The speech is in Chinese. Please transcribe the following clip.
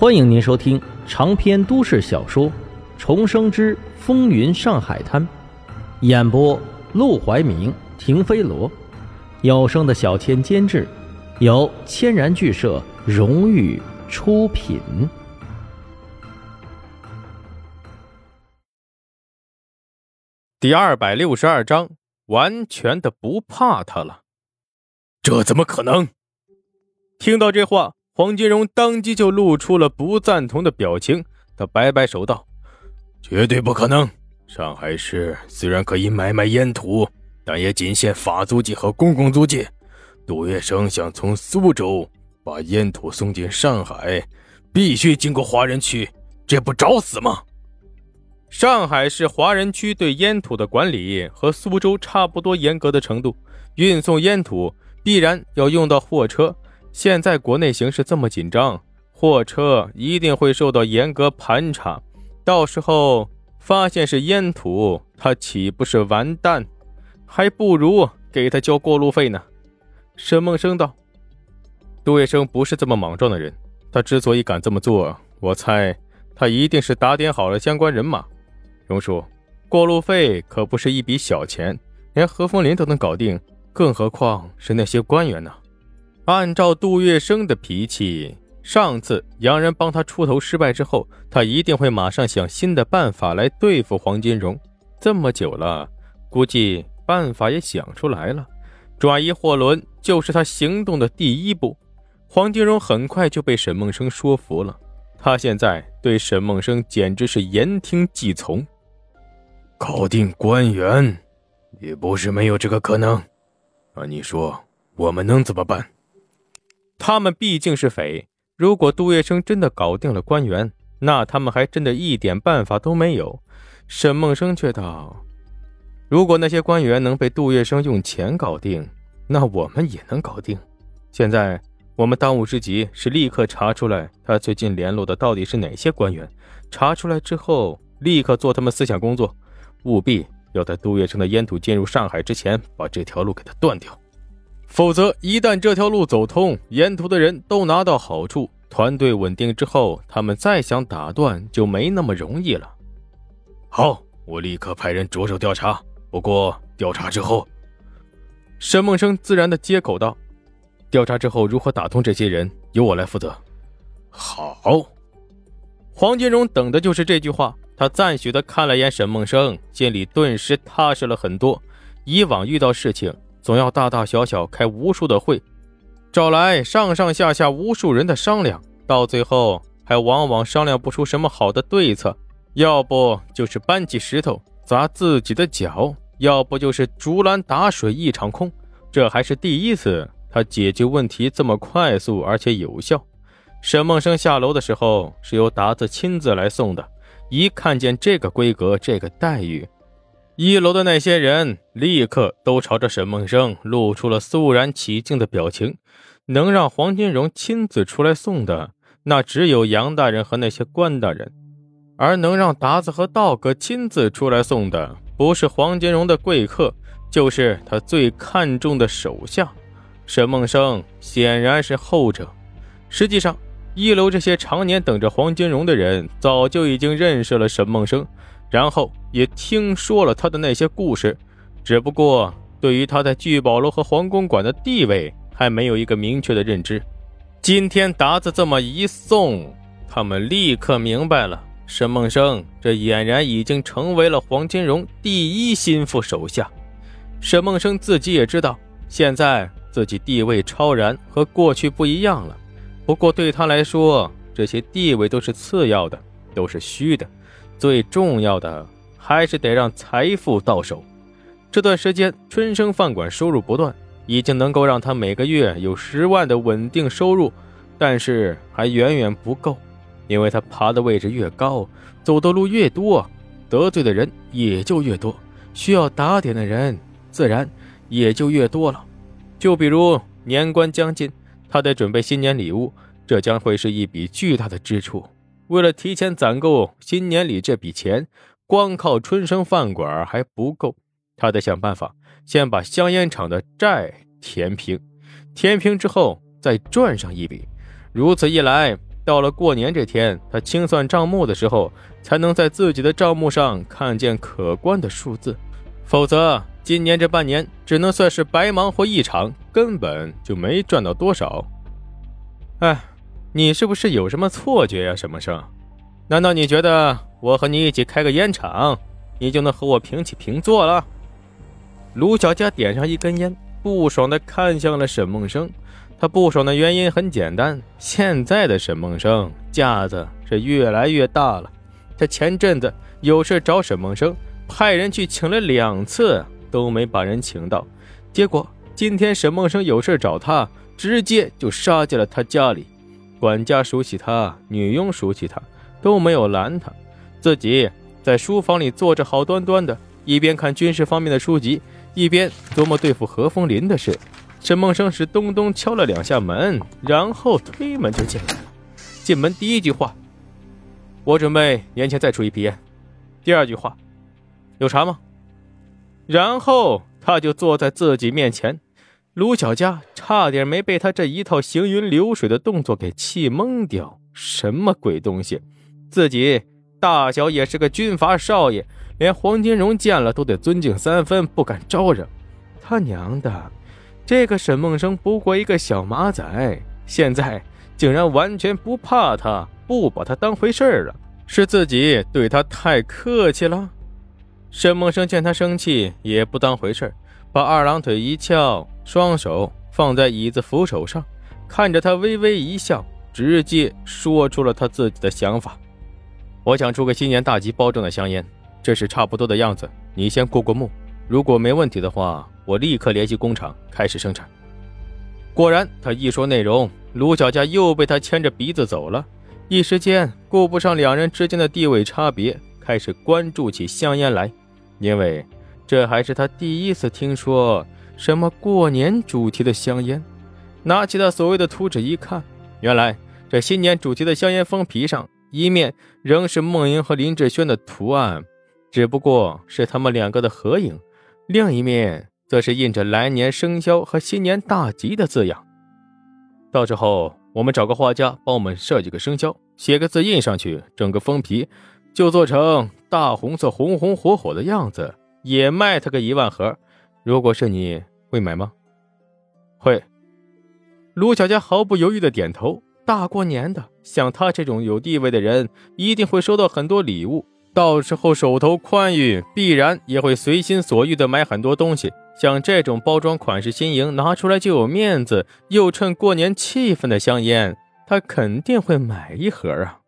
欢迎您收听长篇都市小说《重生之风云上海滩》，演播：陆怀明、停飞罗，有声的小千监制，由千然剧社荣誉出品。第二百六十二章，完全的不怕他了，这怎么可能？听到这话。黄金荣当即就露出了不赞同的表情，他摆摆手道：“绝对不可能！上海市虽然可以买卖烟土，但也仅限法租界和公共租界。杜月笙想从苏州把烟土送进上海，必须经过华人区，这不找死吗？上海市华人区对烟土的管理和苏州差不多严格的程度，运送烟土必然要用到货车。”现在国内形势这么紧张，货车一定会受到严格盘查，到时候发现是烟土，他岂不是完蛋？还不如给他交过路费呢。沈梦生道：“杜月笙不是这么莽撞的人，他之所以敢这么做，我猜他一定是打点好了相关人马。荣叔，过路费可不是一笔小钱，连何风林都能搞定，更何况是那些官员呢？”按照杜月笙的脾气，上次洋人帮他出头失败之后，他一定会马上想新的办法来对付黄金荣。这么久了，估计办法也想出来了，转移货轮就是他行动的第一步。黄金荣很快就被沈梦生说服了，他现在对沈梦生简直是言听计从。搞定官员，也不是没有这个可能。那你说，我们能怎么办？他们毕竟是匪，如果杜月笙真的搞定了官员，那他们还真的一点办法都没有。沈梦生却道：“如果那些官员能被杜月笙用钱搞定，那我们也能搞定。现在我们当务之急是立刻查出来他最近联络的到底是哪些官员，查出来之后立刻做他们思想工作，务必要在杜月笙的烟土进入上海之前把这条路给他断掉。”否则，一旦这条路走通，沿途的人都拿到好处，团队稳定之后，他们再想打断就没那么容易了。好，我立刻派人着手调查。不过，调查之后，沈梦生自然的接口道：“调查之后如何打通这些人，由我来负责。”好，黄金荣等的就是这句话。他赞许的看了眼沈梦生，心里顿时踏实了很多。以往遇到事情。总要大大小小开无数的会，找来上上下下无数人的商量，到最后还往往商量不出什么好的对策，要不就是搬起石头砸自己的脚，要不就是竹篮打水一场空。这还是第一次，他解决问题这么快速而且有效。沈梦生下楼的时候是由达子亲自来送的，一看见这个规格、这个待遇。一楼的那些人立刻都朝着沈梦生露出了肃然起敬的表情。能让黄金荣亲自出来送的，那只有杨大人和那些官大人；而能让达子和道哥亲自出来送的，不是黄金荣的贵客，就是他最看重的手下。沈梦生显然是后者。实际上，一楼这些常年等着黄金荣的人，早就已经认识了沈梦生。然后也听说了他的那些故事，只不过对于他在聚宝楼和皇宫馆的地位还没有一个明确的认知。今天达子这么一送，他们立刻明白了，沈梦生这俨然已经成为了黄金荣第一心腹手下。沈梦生自己也知道，现在自己地位超然，和过去不一样了。不过对他来说，这些地位都是次要的，都是虚的。最重要的还是得让财富到手。这段时间，春生饭馆收入不断，已经能够让他每个月有十万的稳定收入，但是还远远不够，因为他爬的位置越高，走的路越多，得罪的人也就越多，需要打点的人自然也就越多了。就比如年关将近，他得准备新年礼物，这将会是一笔巨大的支出。为了提前攒够新年里这笔钱，光靠春生饭馆还不够，他得想办法先把香烟厂的债填平，填平之后再赚上一笔。如此一来，到了过年这天，他清算账目的时候，才能在自己的账目上看见可观的数字，否则今年这半年只能算是白忙活一场，根本就没赚到多少。哎，你是不是有什么错觉呀，沈梦生？难道你觉得我和你一起开个烟厂，你就能和我平起平坐了？卢小佳点上一根烟，不爽地看向了沈梦生。他不爽的原因很简单，现在的沈梦生架子是越来越大了。他前阵子有事找沈梦生，派人去请了两次，都没把人请到。结果今天沈梦生有事找他，直接就杀进了他家里。管家熟悉他，女佣熟悉他。都没有拦他，自己在书房里坐着，好端端的，一边看军事方面的书籍，一边琢磨对付何风林的事。沈梦生是咚咚敲了两下门，然后推门就进来了。进门第一句话：“我准备年前再出一批烟。”第二句话：“有茶吗？”然后他就坐在自己面前。卢小佳差点没被他这一套行云流水的动作给气懵掉。什么鬼东西！自己大小也是个军阀少爷，连黄金荣见了都得尊敬三分，不敢招惹。他娘的，这个沈梦生不过一个小马仔，现在竟然完全不怕他，不把他当回事了，是自己对他太客气了？沈梦生见他生气，也不当回事把二郎腿一翘，双手放在椅子扶手上，看着他微微一笑，直接说出了他自己的想法。我想出个新年大吉包装的香烟，这是差不多的样子。你先过过目，如果没问题的话，我立刻联系工厂开始生产。果然，他一说内容，卢小佳又被他牵着鼻子走了。一时间顾不上两人之间的地位差别，开始关注起香烟来，因为这还是他第一次听说什么过年主题的香烟。拿起他所谓的图纸一看，原来这新年主题的香烟封皮上。一面仍是孟英和林志轩的图案，只不过是他们两个的合影；另一面则是印着“来年生肖”和“新年大吉”的字样。到时候我们找个画家帮我们设计个生肖，写个字印上去，整个封皮就做成大红色、红红火火的样子，也卖他个一万盒。如果是你会买吗？会。卢小佳毫不犹豫的点头。大过年的，像他这种有地位的人，一定会收到很多礼物。到时候手头宽裕，必然也会随心所欲的买很多东西。像这种包装款式新颖，拿出来就有面子，又趁过年气氛的香烟，他肯定会买一盒啊。